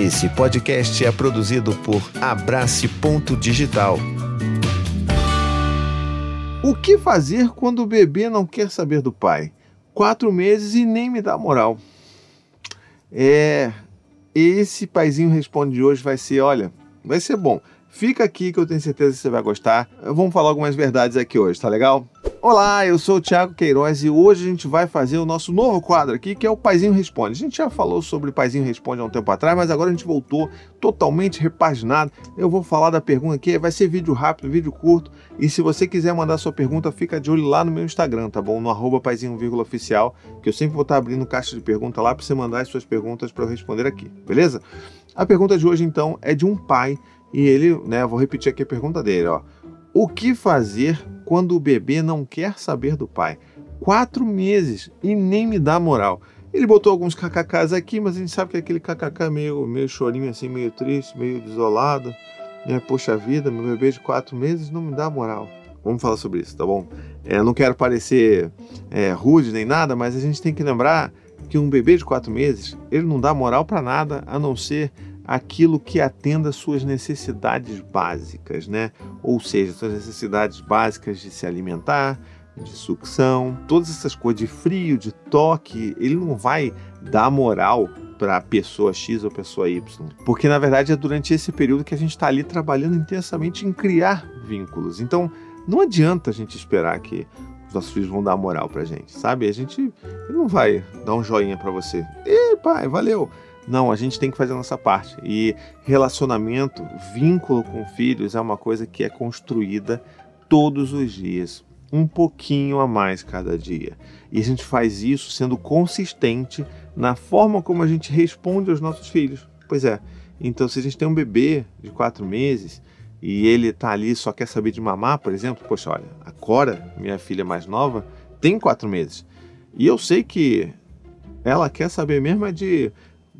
Esse podcast é produzido por Abrace Ponto Digital. O que fazer quando o bebê não quer saber do pai? Quatro meses e nem me dá moral. É. Esse paizinho responde de hoje vai ser: olha, vai ser bom. Fica aqui que eu tenho certeza que você vai gostar. Vamos falar algumas verdades aqui hoje, tá legal? Olá, eu sou o Thiago Queiroz e hoje a gente vai fazer o nosso novo quadro aqui, que é o Paizinho Responde. A gente já falou sobre Paizinho Responde há um tempo atrás, mas agora a gente voltou totalmente repaginado. Eu vou falar da pergunta aqui, vai ser vídeo rápido, vídeo curto. E se você quiser mandar sua pergunta, fica de olho lá no meu Instagram, tá bom? No arroba paizinho, oficial, que eu sempre vou estar abrindo caixa de pergunta lá para você mandar as suas perguntas para eu responder aqui, beleza? A pergunta de hoje, então, é de um pai e ele, né, vou repetir aqui a pergunta dele, ó. O que fazer quando o bebê não quer saber do pai? Quatro meses e nem me dá moral. Ele botou alguns kkk's aqui, mas a gente sabe que é aquele kkk meio, meio chorinho assim, meio triste, meio desolado. Né? Poxa vida, meu bebê de quatro meses não me dá moral. Vamos falar sobre isso, tá bom? É, não quero parecer é, rude nem nada, mas a gente tem que lembrar que um bebê de quatro meses, ele não dá moral para nada a não ser aquilo que atenda suas necessidades básicas, né? Ou seja, suas necessidades básicas de se alimentar, de sucção, todas essas coisas de frio, de toque, ele não vai dar moral para a pessoa X ou pessoa Y. Porque na verdade é durante esse período que a gente está ali trabalhando intensamente em criar vínculos. Então não adianta a gente esperar que os nossos filhos vão dar moral para a gente, sabe? A gente não vai dar um joinha para você. E pai, valeu. Não, a gente tem que fazer a nossa parte. E relacionamento, vínculo com filhos é uma coisa que é construída todos os dias, um pouquinho a mais cada dia. E a gente faz isso sendo consistente na forma como a gente responde aos nossos filhos. Pois é. Então, se a gente tem um bebê de quatro meses e ele tá ali só quer saber de mamar, por exemplo, poxa, olha, a Cora, minha filha mais nova, tem quatro meses. E eu sei que ela quer saber mesmo é de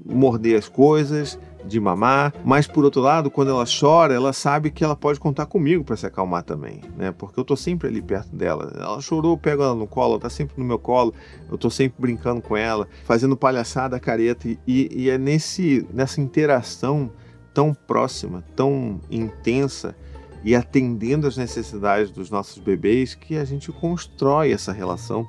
morder as coisas, de mamar, mas por outro lado, quando ela chora, ela sabe que ela pode contar comigo para se acalmar também, né? Porque eu tô sempre ali perto dela. Ela chorou, eu pego ela no colo, ela tá sempre no meu colo, eu tô sempre brincando com ela, fazendo palhaçada, careta e, e é nesse nessa interação tão próxima, tão intensa e atendendo às necessidades dos nossos bebês que a gente constrói essa relação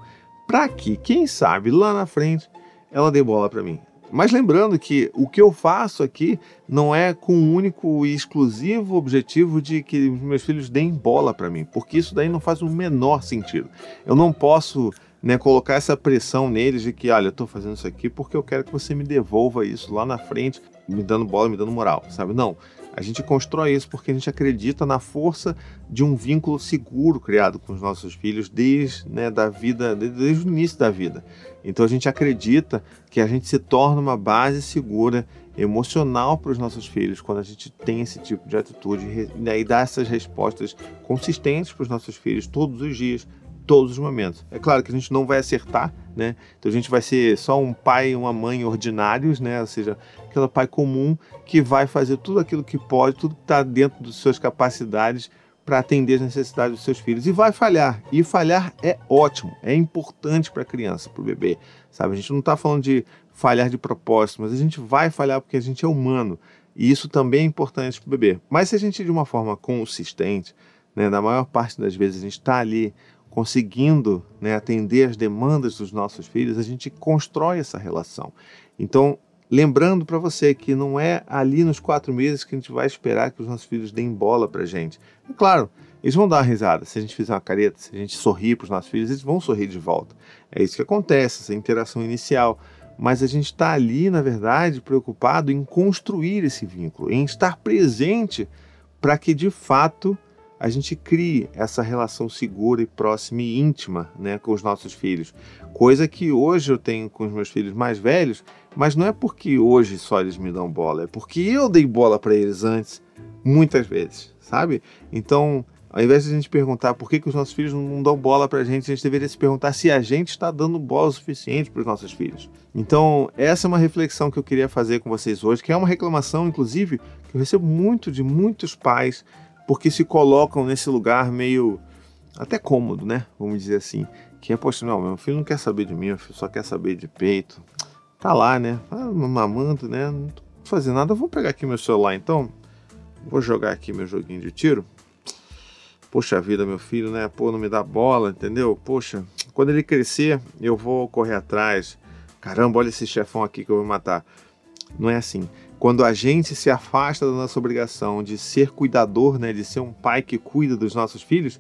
para que, quem sabe, lá na frente ela dê bola para mim. Mas lembrando que o que eu faço aqui não é com o único e exclusivo objetivo de que meus filhos deem bola para mim, porque isso daí não faz o menor sentido. Eu não posso né, colocar essa pressão neles de que, olha, eu estou fazendo isso aqui porque eu quero que você me devolva isso lá na frente, me dando bola, me dando moral, sabe? Não. A gente constrói isso porque a gente acredita na força de um vínculo seguro criado com os nossos filhos desde, né, da vida, desde o início da vida. Então a gente acredita que a gente se torna uma base segura emocional para os nossos filhos quando a gente tem esse tipo de atitude né, e dá essas respostas consistentes para os nossos filhos todos os dias, todos os momentos. É claro que a gente não vai acertar, né? Então a gente vai ser só um pai e uma mãe ordinários, né? Ou seja, aquele pai comum que vai fazer tudo aquilo que pode, tudo que está dentro das suas capacidades para atender as necessidades dos seus filhos. E vai falhar. E falhar é ótimo, é importante para a criança, para o bebê. Sabe? A gente não está falando de falhar de propósito, mas a gente vai falhar porque a gente é humano. E isso também é importante para o bebê. Mas se a gente, de uma forma consistente, né, na maior parte das vezes a gente está ali conseguindo né, atender as demandas dos nossos filhos, a gente constrói essa relação. Então, lembrando para você que não é ali nos quatro meses que a gente vai esperar que os nossos filhos deem bola para gente. É claro, eles vão dar uma risada. Se a gente fizer uma careta, se a gente sorrir para os nossos filhos, eles vão sorrir de volta. É isso que acontece, essa interação inicial. Mas a gente está ali, na verdade, preocupado em construir esse vínculo, em estar presente para que de fato a gente crie essa relação segura e próxima e íntima né, com os nossos filhos. Coisa que hoje eu tenho com os meus filhos mais velhos, mas não é porque hoje só eles me dão bola, é porque eu dei bola para eles antes, muitas vezes, sabe? Então, ao invés de a gente perguntar por que, que os nossos filhos não dão bola para a gente, a gente deveria se perguntar se a gente está dando bola o suficiente para os nossos filhos. Então, essa é uma reflexão que eu queria fazer com vocês hoje, que é uma reclamação, inclusive, que eu recebo muito de muitos pais porque se colocam nesse lugar meio até cômodo, né? Vamos dizer assim. Que é, poxa, não, meu filho não quer saber de mim, meu filho só quer saber de peito. Tá lá, né? Ah, mamando, né? fazer nada, eu vou pegar aqui meu celular então. Vou jogar aqui meu joguinho de tiro. Poxa vida, meu filho, né? Pô, não me dá bola, entendeu? Poxa, quando ele crescer, eu vou correr atrás. Caramba, olha esse chefão aqui que eu vou matar. Não é assim. Quando a gente se afasta da nossa obrigação de ser cuidador, né, de ser um pai que cuida dos nossos filhos,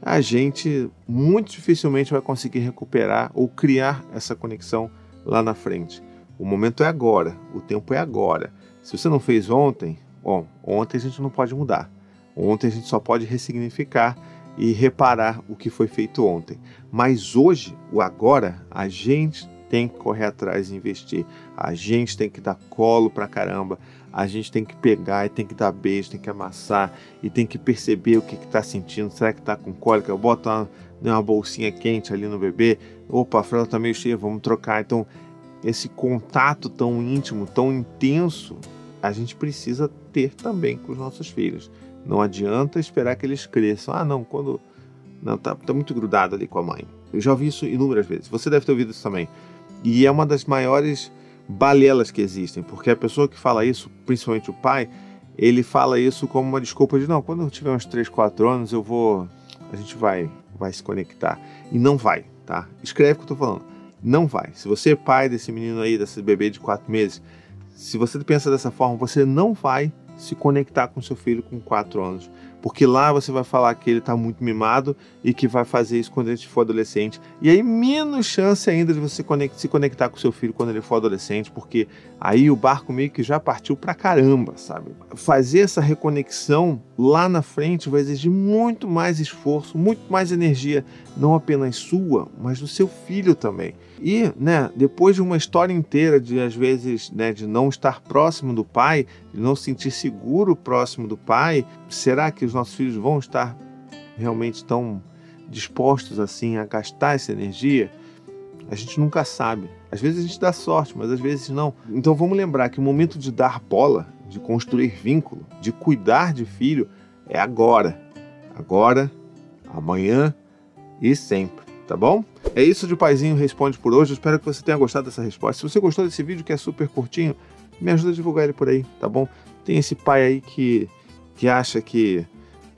a gente muito dificilmente vai conseguir recuperar ou criar essa conexão lá na frente. O momento é agora, o tempo é agora. Se você não fez ontem, bom, ontem a gente não pode mudar. Ontem a gente só pode ressignificar e reparar o que foi feito ontem. Mas hoje, o agora, a gente tem que correr atrás e investir. A gente tem que dar colo pra caramba. A gente tem que pegar e tem que dar beijo, tem que amassar e tem que perceber o que está sentindo. Será que está com cólica? Bota uma, né, uma bolsinha quente ali no bebê. Opa, a fralda está meio cheia, vamos trocar. Então, esse contato tão íntimo, tão intenso, a gente precisa ter também com os nossos filhos. Não adianta esperar que eles cresçam. Ah, não, quando. Não, tá, tá muito grudado ali com a mãe. Eu já ouvi isso inúmeras vezes. Você deve ter ouvido isso também. E é uma das maiores balelas que existem, porque a pessoa que fala isso, principalmente o pai, ele fala isso como uma desculpa de não, quando eu tiver uns 3, 4 anos eu vou, a gente vai, vai se conectar. E não vai, tá? Escreve o que eu tô falando. Não vai. Se você é pai desse menino aí, desse bebê de 4 meses, se você pensa dessa forma, você não vai se conectar com seu filho com 4 anos porque lá você vai falar que ele está muito mimado e que vai fazer isso quando ele for adolescente. E aí, menos chance ainda de você se conectar com seu filho quando ele for adolescente, porque aí o barco meio que já partiu pra caramba, sabe? Fazer essa reconexão lá na frente vai exigir muito mais esforço, muito mais energia, não apenas sua, mas do seu filho também. E, né, depois de uma história inteira de às vezes, né, de não estar próximo do pai, de não se sentir seguro próximo do pai, será que os nossos filhos vão estar realmente tão dispostos assim a gastar essa energia? A gente nunca sabe. Às vezes a gente dá sorte, mas às vezes não. Então vamos lembrar que o momento de dar bola, de construir vínculo, de cuidar de filho é agora. Agora, amanhã e sempre, tá bom? É isso de Paizinho Responde por hoje. Eu espero que você tenha gostado dessa resposta. Se você gostou desse vídeo, que é super curtinho, me ajuda a divulgar ele por aí, tá bom? Tem esse pai aí que, que acha que,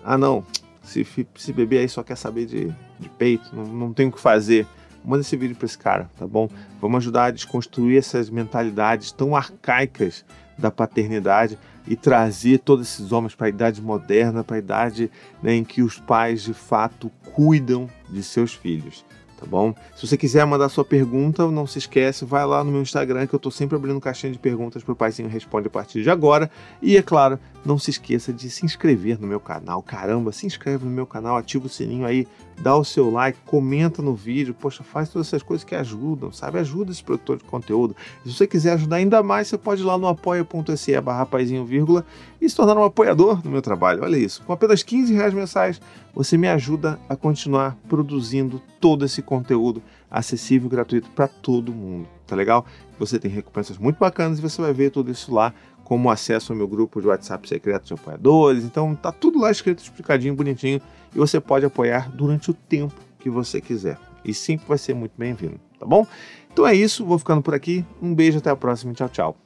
ah não, se, se beber aí só quer saber de, de peito, não, não tem o que fazer. Manda esse vídeo para esse cara, tá bom? Vamos ajudar a desconstruir essas mentalidades tão arcaicas da paternidade e trazer todos esses homens para a idade moderna, para a idade né, em que os pais de fato cuidam de seus filhos tá bom? Se você quiser mandar sua pergunta, não se esquece, vai lá no meu Instagram que eu tô sempre abrindo caixinha de perguntas pro Paizinho Responde a partir de agora. E é claro, não se esqueça de se inscrever no meu canal. Caramba, se inscreve no meu canal, ativa o sininho aí, dá o seu like, comenta no vídeo, poxa, faz todas essas coisas que ajudam, sabe? Ajuda esse produtor de conteúdo. Se você quiser ajudar ainda mais, você pode ir lá no apoia.se barra vírgula e se tornar um apoiador do meu trabalho. Olha isso, com apenas 15 reais mensais, você me ajuda a continuar produzindo todo esse conteúdo acessível e gratuito para todo mundo, tá legal? Você tem recompensas muito bacanas e você vai ver tudo isso lá como acesso ao meu grupo de WhatsApp secreto de apoiadores. Então tá tudo lá escrito, explicadinho, bonitinho, e você pode apoiar durante o tempo que você quiser. E sempre vai ser muito bem-vindo, tá bom? Então é isso, vou ficando por aqui. Um beijo, até a próxima, tchau, tchau.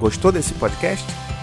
Gostou desse podcast?